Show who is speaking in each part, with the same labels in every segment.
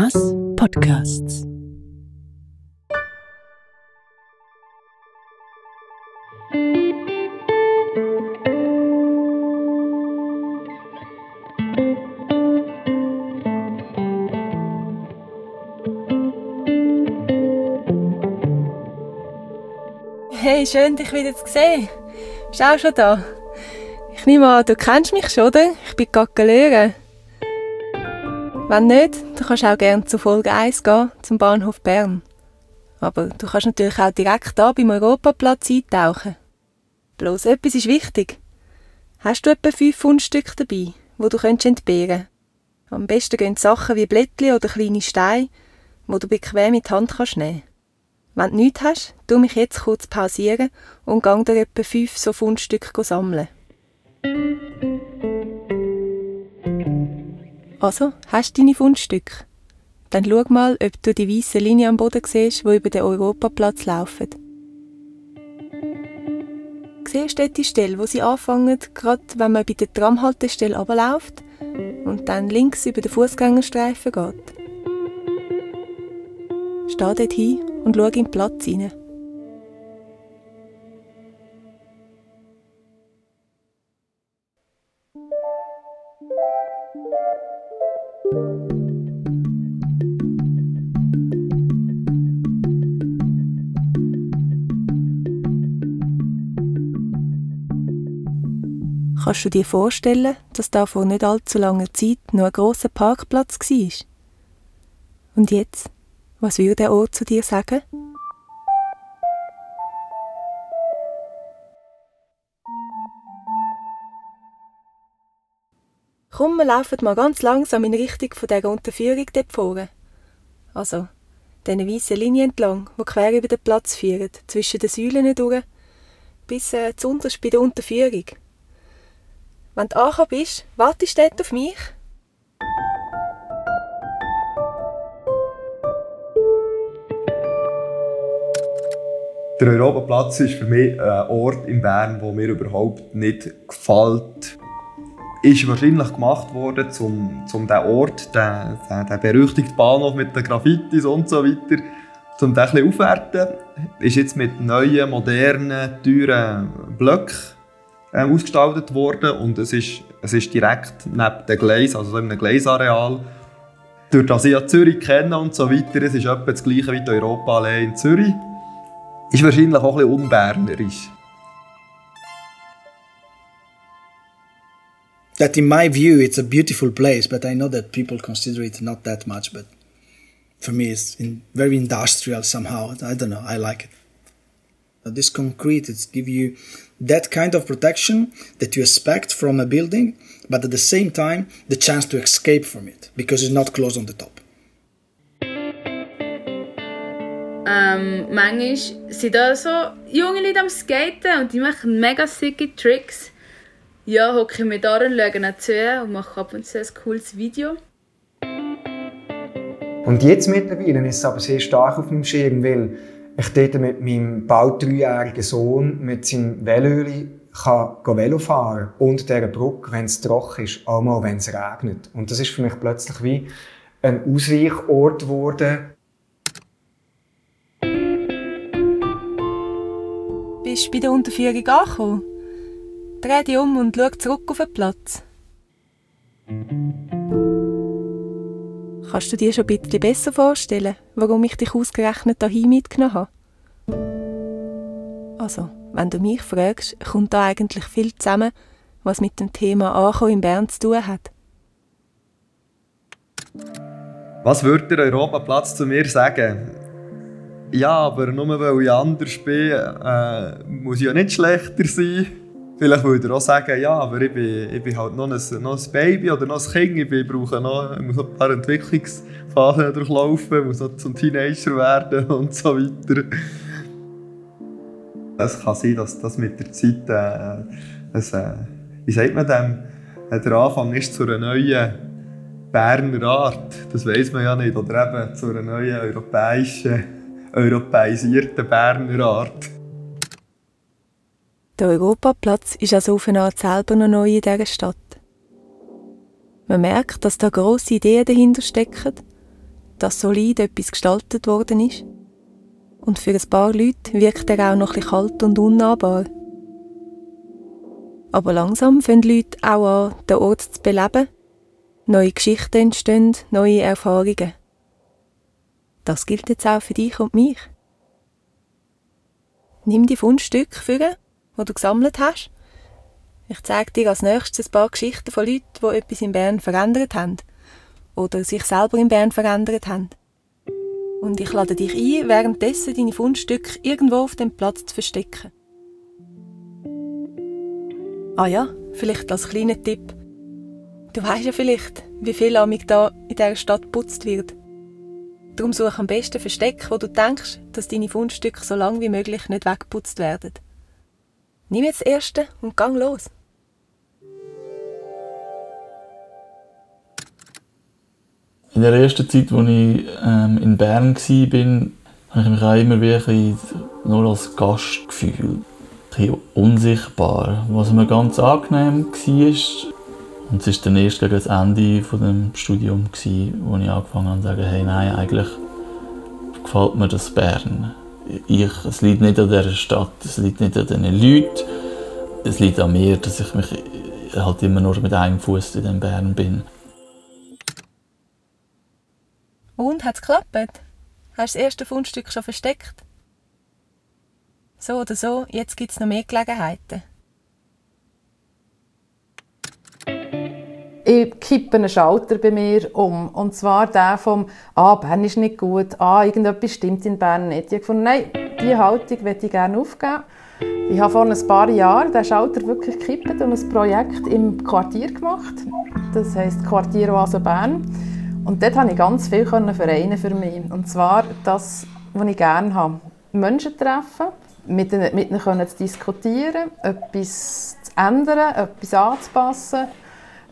Speaker 1: Mamas Podcasts.
Speaker 2: Hey, schön, dich wieder zu sehen. Bist du auch schon da? Ich nehme an, du kennst mich schon, oder? Ich bin Gaggelöre. Wenn nicht, dann kannst du auch gerne zu Folge 1 gehen, zum Bahnhof Bern. Aber du kannst natürlich auch direkt da beim Europaplatz eintauchen. Bloß etwas ist wichtig. Hast du etwa fünf Fundstücke dabei, wo du entbehren kannst Am besten gehen Sachen wie Blättchen oder kleine Steine, wo du bequem in die Hand kannst nehmen Wenn du nichts hast, tu mich jetzt kurz pausieren und gang dir etwa fünf so Fundstücke sammeln. Also, hast du deine Fundstücke? Dann schau mal, ob du die weiße Linie am Boden siehst, die über den Europaplatz laufen. Siehst du die Stelle, wo sie anfangen, gerade wenn man bei der Tramhaltestelle runterläuft und dann links über den Fußgängerstreifen geht? Steh dort hin und schau in den Platz hinein. Kannst du dir vorstellen, dass da vor nicht allzu langer Zeit noch ein grosser Parkplatz war? Und jetzt? Was würde der Ort zu dir sagen? Komm, wir laufen mal ganz langsam in Richtung von dieser Unterführung dort vorne. Also, diese weißen Linie entlang, die quer über den Platz führen, zwischen den Säulen durch, bis äh, zuunterst bei der Unterführung. Wenn du angekommen bist, wartest du dort auf mich?
Speaker 3: Der Europaplatz ist für mich ein Ort in Bern, der mir überhaupt nicht gefällt. Ist wahrscheinlich gemacht worden, um, um diesen Ort, den, den, den berüchtigten Bahnhof mit den Graffitis und so weiter, um den ein aufwerten. Ist jetzt mit neuen, modernen, teuren Blöcken äh, ausgestaltet worden und es ist, es ist direkt neben dem Gleis, also so in einem Gleisareal. Durch das ich ja Zürich kenne und so weiter, es ist etwa das gleiche wie die Europaallee in Zürich. Ist wahrscheinlich auch ein bisschen unbernerisch.
Speaker 4: That in my view it's a beautiful place, but I know that people consider it not that much, but for me it's in, very industrial somehow. I don't know, I like it. This concrete, it's give you that kind of protection that you expect from a building, but at the same time, the chance to escape from it because it's not closed on the top.
Speaker 5: Ähm, manchmal sind da so junge Leute am Skaten und die machen mega sicke Tricks. Ja, hocke ich mir da und schaue zu und mache ab und zu ein cooles Video.
Speaker 6: Und jetzt mittlerweile ist es aber sehr stark auf meinem Schirm, weil ich dort mit meinem bald dreijährigen Sohn mit seinem Velöli kann Velo fahren unter dieser Brücke, wenn es trocken ist, auch mal, wenn es regnet. Und das ist für mich plötzlich wie ein Ausweichort geworden.
Speaker 2: Bist du bei der Unterführung angekommen? Dreh dich um und schau zurück auf den Platz. Kannst du dir schon ein bisschen besser vorstellen, warum ich dich ausgerechnet dahin mitgenommen habe? Also, wenn du mich fragst, kommt da eigentlich viel zusammen, was mit dem Thema Ankommen in Bern zu tun hat.
Speaker 3: Was würde der Europaplatz zu mir sagen? Ja, aber nur weil ich anders bin, äh, muss ich ja nicht schlechter sein. Vielleicht würde er auch sagen, ja, aber ich bin, ich bin halt noch ein, noch ein Baby oder noch ein Kind. Ich, bin, ich, brauche noch, ich muss noch ein paar Entwicklungsphasen durchlaufen, muss noch zum Teenager werden und so weiter. Es kann sein, dass das mit der Zeit, äh, ein, äh, wie sagt man dem, äh, der Anfang ist zu einer neuen Berner Art. Das weiß man ja nicht. Oder eben zu einer neuen europäischen, europäisierten Berner Art.
Speaker 2: Der Europaplatz ist also auf eine Art selber noch neu in dieser Stadt. Man merkt, dass da grosse Ideen dahinter stecken, dass solid etwas gestaltet worden ist. Und für ein paar Leute wirkt er auch noch ein kalt und unnahbar. Aber langsam fangen die Leute auch an, den Ort zu beleben. Neue Geschichten entstehen, neue Erfahrungen. Das gilt jetzt auch für dich und mich. Nimm die Fundstücke für, die du gesammelt hast. Ich zeige dir als nächstes ein paar Geschichten von Leuten, die etwas in Bern verändert haben oder sich selber in Bern verändert haben. Und ich lade dich ein, währenddessen deine Fundstücke irgendwo auf dem Platz zu verstecken. Ah ja, vielleicht als kleiner Tipp. Du weißt ja vielleicht, wie viel amig da in dieser Stadt geputzt wird. Darum such am besten Versteck, wo du denkst, dass deine Fundstücke so lange wie möglich nicht weggeputzt werden. Nimm jetzt das erste und gang los.
Speaker 7: In der ersten Zeit, als ich ähm, in Bern war, habe ich mich auch immer wirklich nur als Gast gefühlt. Ein unsichtbar, was mir ganz angenehm war. Und es war dann erst gegen das Ende des Studiums, wo ich angefangen habe zu sagen, hey, nein, eigentlich gefällt mir das Bern. Ich, es liegt nicht an dieser Stadt, es liegt nicht an diesen Leuten, es liegt an mir, dass ich mich halt immer nur mit einem Fuß in den Bern bin.
Speaker 2: Und, hat es geklappt? Hast du das erste Fundstück schon versteckt? So oder so, jetzt gibt es noch mehr Gelegenheiten.
Speaker 8: Ich kippe einen Schalter bei mir um. Und zwar der vom, ah, Bern ist nicht gut, ah, irgendetwas stimmt in Bern nicht. Ich habe gefunden, nein, diese Haltung möchte ich gerne aufgeben. Ich habe vor ein paar Jahren den Schalter wirklich gekippt und ein Projekt im Quartier gemacht. Das heisst Quartier Oase Bern. Und dort konnte ich ganz viel vereinen für mich. Und zwar das, was ich gerne habe. Menschen treffen, mit ihnen, mit ihnen zu diskutieren, etwas zu ändern, etwas anzupassen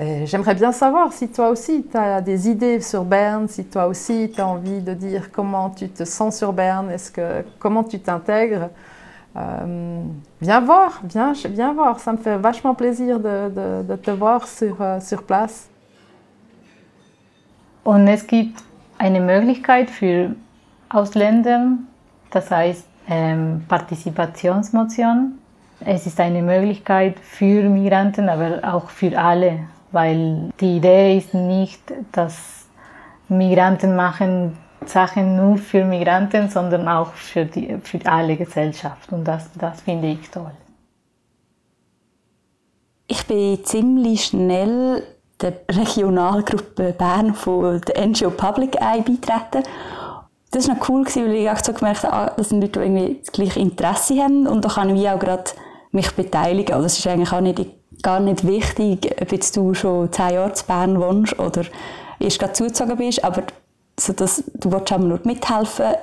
Speaker 8: Euh, j'aimerais bien savoir si toi aussi tu as des idées sur Berne, si toi aussi tu as envie de dire comment tu te sens sur Berne, que, comment tu t'intègres? Euh, viens voir, viens, viens voir, ça me fait vachement plaisir de, te voir sur, uh, sur place.
Speaker 9: Und es gibt eine Möglichkeit für Ausländer, das heißt ähm, Partizipationsmotion. Es ist eine Möglichkeit für Migranten, aber auch für alle weil die Idee ist nicht, dass Migranten machen Sachen nur für Migranten, sondern auch für, die, für alle Gesellschaft und das, das finde ich toll.
Speaker 10: Ich bin ziemlich schnell der Regionalgruppe Bern von der NGO Public Eye beitreten. Das war noch cool, weil ich auch so gemerkt habe, ah, das sind Leute, irgendwie das gleiche Interesse haben und da kann ich auch gerade mich beteiligen. Das ist eigentlich auch nicht gar nicht wichtig, ob jetzt du schon zehn Jahre zu Bern wohnst oder erst gerade zugezogen bist, aber so dass du willst aber nur mithelfen,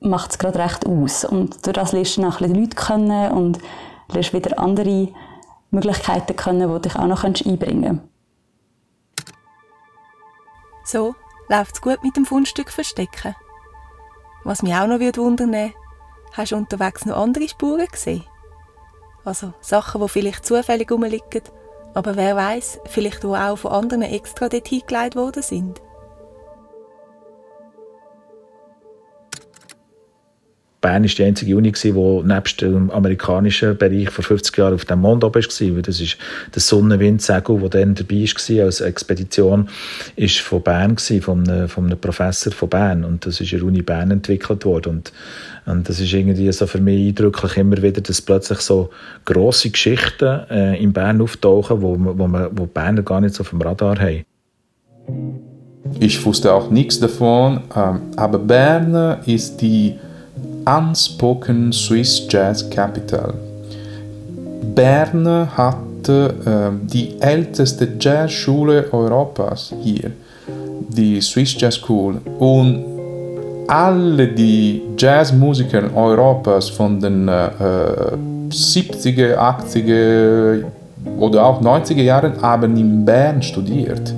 Speaker 10: macht es gerade recht aus. Und durch das lernst du auch ein Leute kennen und lernst wieder andere Möglichkeiten kennen, die dich auch noch einbringen kannst.
Speaker 2: So läuft es gut mit dem Fundstück verstecken. Was mich auch noch wundern hast du unterwegs noch andere Spuren gesehen? Also Sachen, die vielleicht zufällig rumliegen, aber wer weiß, vielleicht wo auch von anderen extra dort hingelegt worden sind.
Speaker 11: Bern war die einzige Uni, die nebst dem amerikanischen Bereich vor 50 Jahren auf dem Mond oben war. Das ist der Sonnenwindsegel, der dann dabei war als Expedition, ist von Bern, von einem, von einem Professor von Bern. Und das ist in der Uni Bern entwickelt worden. Und, und das ist irgendwie so für mich eindrücklich immer wieder, dass plötzlich so grosse Geschichten äh, in Bern auftauchen, wo, wo, man, wo Berner gar nicht so auf dem Radar haben.
Speaker 12: Ich wusste auch nichts davon, ähm, aber Bern ist die Unspoken Swiss Jazz Capital. Bern hat äh, die älteste Jazzschule Europas hier, die Swiss Jazz School. Und alle die Jazzmusiker Europas von den äh, 70er, 80er oder auch 90er Jahren haben in Bern studiert.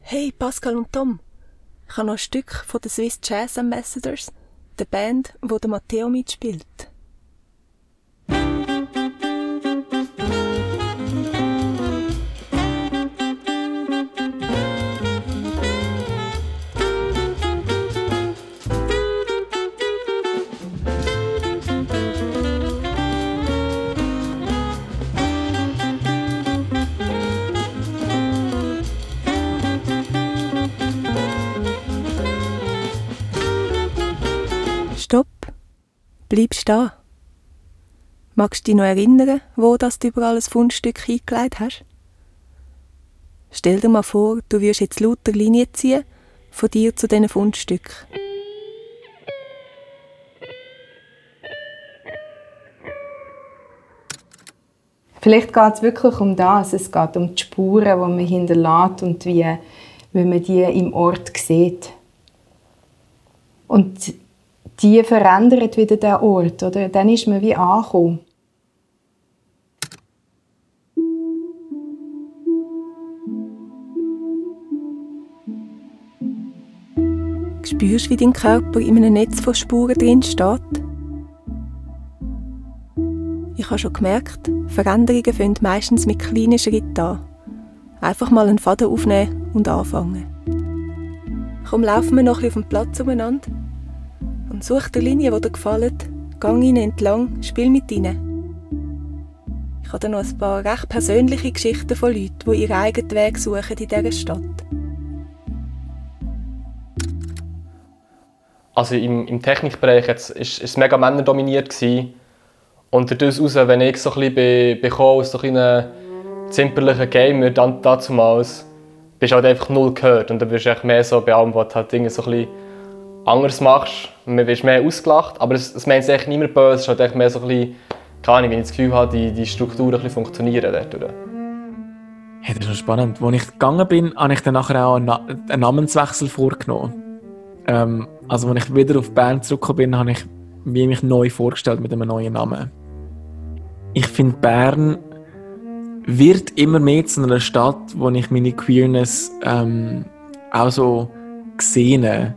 Speaker 2: Hey Pascal und Tom, ich habe noch ein Stück von den Swiss Jazz Ambassadors, der Band, wo der Matteo mitspielt. Bleib stehen. Magst du dich noch erinnern, wo das du überall ein Fundstück eingelegt hast? Stell dir mal vor, du würdest jetzt lauter Linien ziehen, von dir zu diesen Fundstücken.
Speaker 13: Vielleicht geht es wirklich um das. Es geht um die Spuren, die man hinterlässt und wie, wie man die im Ort sieht. Und die verändert wieder den Ort, oder? Dann ist man wie angekommen.
Speaker 2: Spürst wie dein Körper in einem Netz von Spuren drin steht? Ich habe schon gemerkt, Veränderungen fangen meistens mit kleinen Schritten an. Einfach mal einen Faden aufnehmen und anfangen. Komm, laufen wir noch ein bisschen auf dem Platz umeinander such die Linie, die dir gefallen. Gang ihnen entlang, spiel mit ihnen. Ich habe noch ein paar recht persönliche Geschichten von Leuten, die ihren eigenen Weg suchen in dieser Stadt.
Speaker 14: Also im, im Technikbereich ist es mega männerdominiert gewesen. Und daraus, wenn ich so ein bisschen bekomme, aus so einem zimperlichen Gamer dann damals, bist du halt einfach null gehört. Und dann wirst du mehr so du halt Dinge so ein bisschen anders machst. Man wirst mehr ausgelacht. Aber es, es meint echt niemand böse. Es ist halt mehr so ein bisschen, keine Ahnung, wenn ich das Gefühl habe, die, die Strukturen ein bisschen funktionieren dort.
Speaker 15: Hey, das ist noch spannend. Als ich gegangen bin, habe ich dann nachher auch einen, Namenswechsel vorgenommen. Ähm, also als ich wieder auf Bern zurückgekommen bin, habe ich mich neu vorgestellt mit einem neuen Namen. Ich finde, Bern wird immer mehr zu einer Stadt, wo ich meine Queerness ähm, auch so sehe.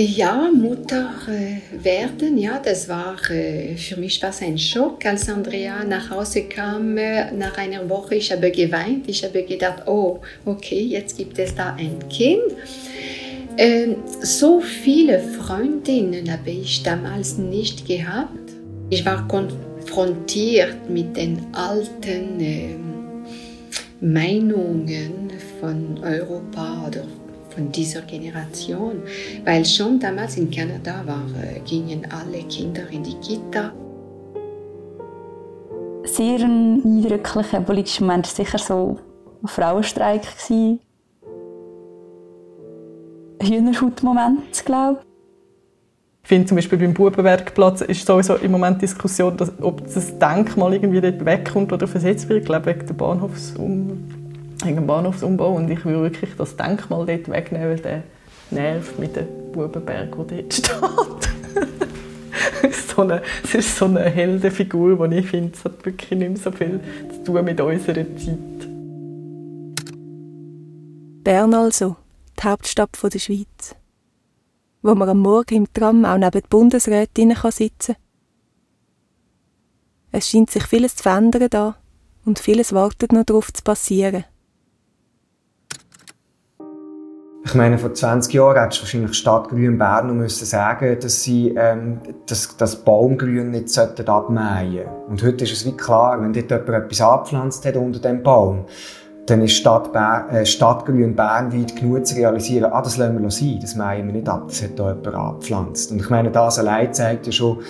Speaker 16: Ja, Mutter äh, werden, ja, das war äh, für mich was ein Schock, als Andrea nach Hause kam. Äh, nach einer Woche, ich habe geweint. Ich habe gedacht, oh, okay, jetzt gibt es da ein Kind. Ähm, so viele Freundinnen habe ich damals nicht gehabt. Ich war konfrontiert mit den alten äh, Meinungen von Europa oder von dieser Generation, weil schon damals in Kanada war, äh, gingen alle Kinder in die Kita.
Speaker 10: Sehr ein eindrücklicher politischer Moment war sicher so ein Frauenstreik. Hühnerhaut-Moment, glaube ich.
Speaker 17: Ich finde zum Beispiel beim Bubenwerkplatz ist sowieso im Moment Diskussion, dass, ob das Denkmal irgendwie dort wegkommt oder versetzt wird, ich glaube wegen, der Bahnhofsum dem Bahnhofsumbau. Und ich will wirklich das Denkmal dort wegnehmen, weil der nervt mit dem Bubenberg, der dort steht. so eine, es ist so eine Heldenfigur, die ich finde, es hat wirklich nicht mehr so viel zu tun mit unserer Zeit.
Speaker 2: Bern also die Hauptstadt der Schweiz. Wo man am Morgen im Tram auch neben die Bundesrätin sitzen kann. Es scheint sich vieles zu verändern da und vieles wartet noch darauf zu passieren.
Speaker 6: Ich meine, vor 20 Jahren hättest du wahrscheinlich Stadtgrün Bern müssen sagen, dass sie ähm, das, das Baumgrün nicht abmähen sollten. Und heute ist es wie klar, wenn dort jemand etwas abgepflanzt hat unter dem Baum, dann ist Stadt Bern, äh, Stadtgrün Bern weit genug zu realisieren, ah, das lassen wir sein, das mähen wir nicht ab, das hat da jemand abgepflanzt. Und ich meine, das allein zeigt ja schon,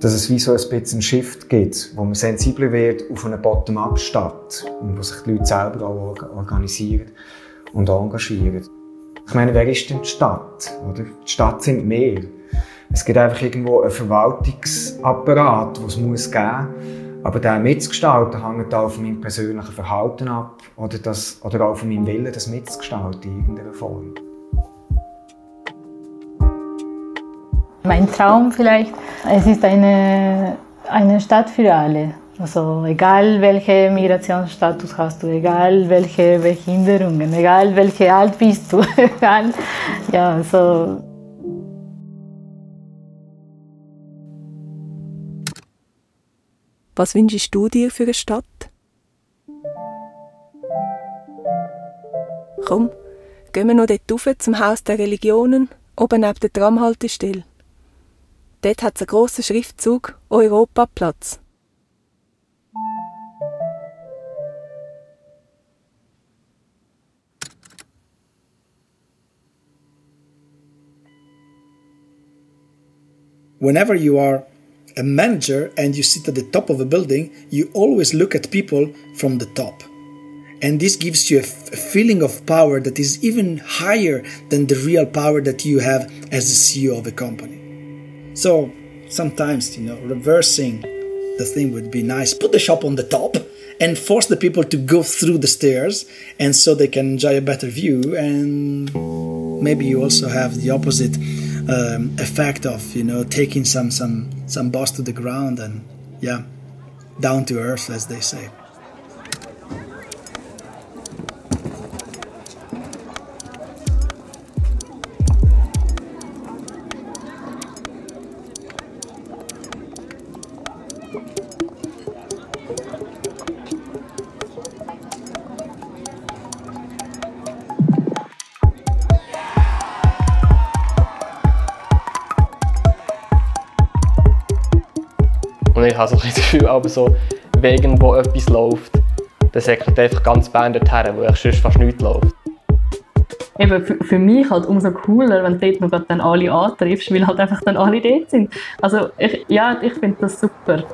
Speaker 6: dass es wie so ein bisschen einen Shift gibt, wo man sensibler wird auf eine Bottom-up-Stadt und wo sich die Leute selber auch organisieren und engagieren. Ich meine, wer ist denn die Stadt? Oder? Die Stadt sind mehr. Es gibt einfach irgendwo einen Verwaltungsapparat, den es muss geben muss aber der mitzugestalten hängt auch von meinem persönlichen Verhalten ab oder, das, oder auch von meinem Willen, das mitzugestalten in irgendeiner Form.
Speaker 9: Mein Traum vielleicht, es ist eine, eine Stadt für alle. Also egal welchen Migrationsstatus hast du, egal welche Behinderungen, egal welche alt bist du, egal, ja, also
Speaker 2: Was wünschst du dir für eine Stadt? Komm, gehen wir noch dort rauf zum Haus der Religionen, oben neben der Tramhaltestelle. Dort hat es einen grossen Schriftzug Europaplatz.
Speaker 4: Whenever you are a manager and you sit at the top of a building, you always look at people from the top. And this gives you a, f- a feeling of power that is even higher than the real power that you have as the CEO of a company. So sometimes, you know, reversing the thing would be nice. Put the shop on the top and force the people to go through the stairs and so they can enjoy a better view and maybe you also have the opposite um, effect of you know taking some some some boss to the ground and yeah down to earth as they say
Speaker 14: aber so, wenn irgendwo etwas läuft, dann säckelt einfach ganz Bern dorthin, wo ich sonst fast nichts läuft.
Speaker 18: Eben für, für mich halt umso cooler, wenn du dort dann alle antriffst, weil halt einfach dann alle dort sind. Also ich, ja, ich finde das super.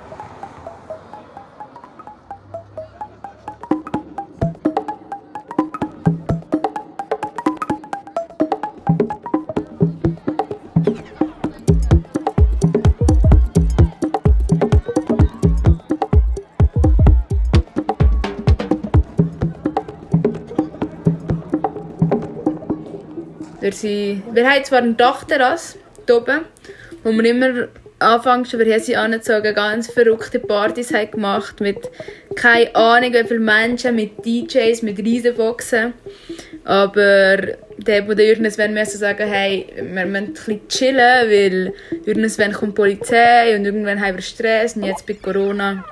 Speaker 5: Sind, wir haben zwar eine Dachterrasse hier oben, wo wir immer anfangs über Hesi angezogen ganz verrückte Partys haben gemacht mit keine Ahnung wie viele Menschen, mit DJs, mit Riesenboxen. Aber der, wo der irgendwann müssen sagen, hey, wir müssen ein bisschen chillen, weil irgendwann kommt die Polizei und irgendwann haben wir Stress und jetzt bei Corona.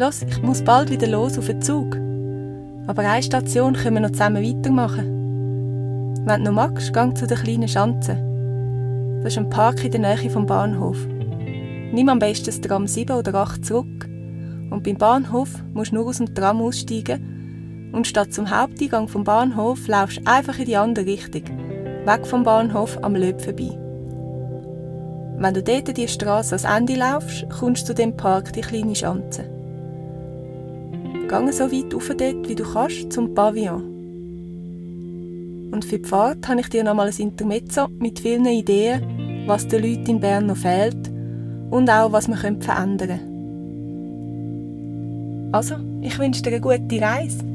Speaker 2: Los, ich muss bald wieder los auf den Zug. Aber eine Station können wir noch zusammen weitermachen. Wenn du noch magst, gang zu der kleinen Schanze. Das ist ein Park in der Nähe vom Bahnhof. Nimm am besten das Tram 7 oder 8 zurück. Und beim Bahnhof musst du nur aus dem Tram aussteigen und statt zum Haupteingang vom Bahnhof laufst du einfach in die andere Richtung. Weg vom Bahnhof am Löb vorbei. Wenn du dort die Straße ans Ende laufst, kommst du zu dem Park, die kleine Schanze. Gang so weit rauf dort, wie du kannst, zum Pavillon. Und für die Fahrt habe ich dir nochmal ein Intermezzo mit vielen Ideen, was den Leuten in Bern noch fehlt und auch, was wir verändern können. Also, ich wünsche dir eine gute Reise.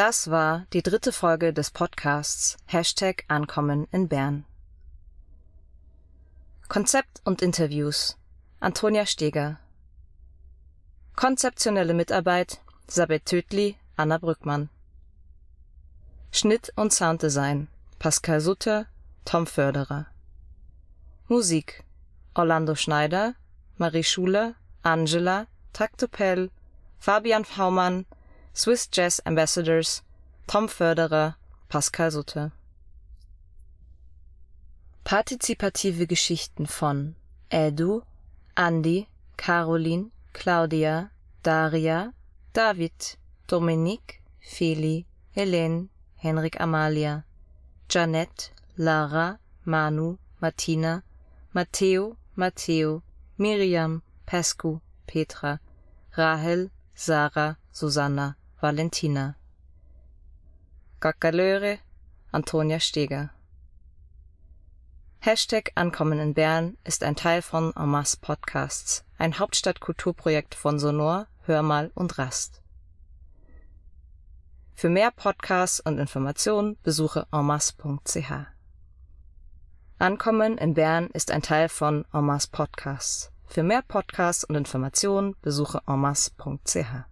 Speaker 19: Das war die dritte Folge des Podcasts Hashtag Ankommen in Bern. Konzept und Interviews. Antonia Steger. Konzeptionelle Mitarbeit. Sabet Tödli, Anna Brückmann. Schnitt und Sounddesign. Pascal Sutter, Tom Förderer. Musik. Orlando Schneider, Marie Schuler, Angela, Taktopel, Fabian Haumann, Swiss Jazz Ambassadors, Tom Förderer, Pascal Sutter. Partizipative Geschichten von Edu, Andi, Caroline, Claudia, Daria, David, Dominique, Feli, Helene, Henrik Amalia, Janette, Lara, Manu, Martina, Matteo, Matteo, Miriam, Pescu, Petra, Rahel, Sarah, Susanna, Valentina. Gackalöre, Antonia Steger. Hashtag Ankommen in Bern ist ein Teil von En Podcasts, ein Hauptstadtkulturprojekt von Sonor, Hörmal und Rast. Für mehr Podcasts und Informationen besuche enmasse.ch. Ankommen in Bern ist ein Teil von En Podcasts. Für mehr Podcasts und Informationen besuche enmasse.ch.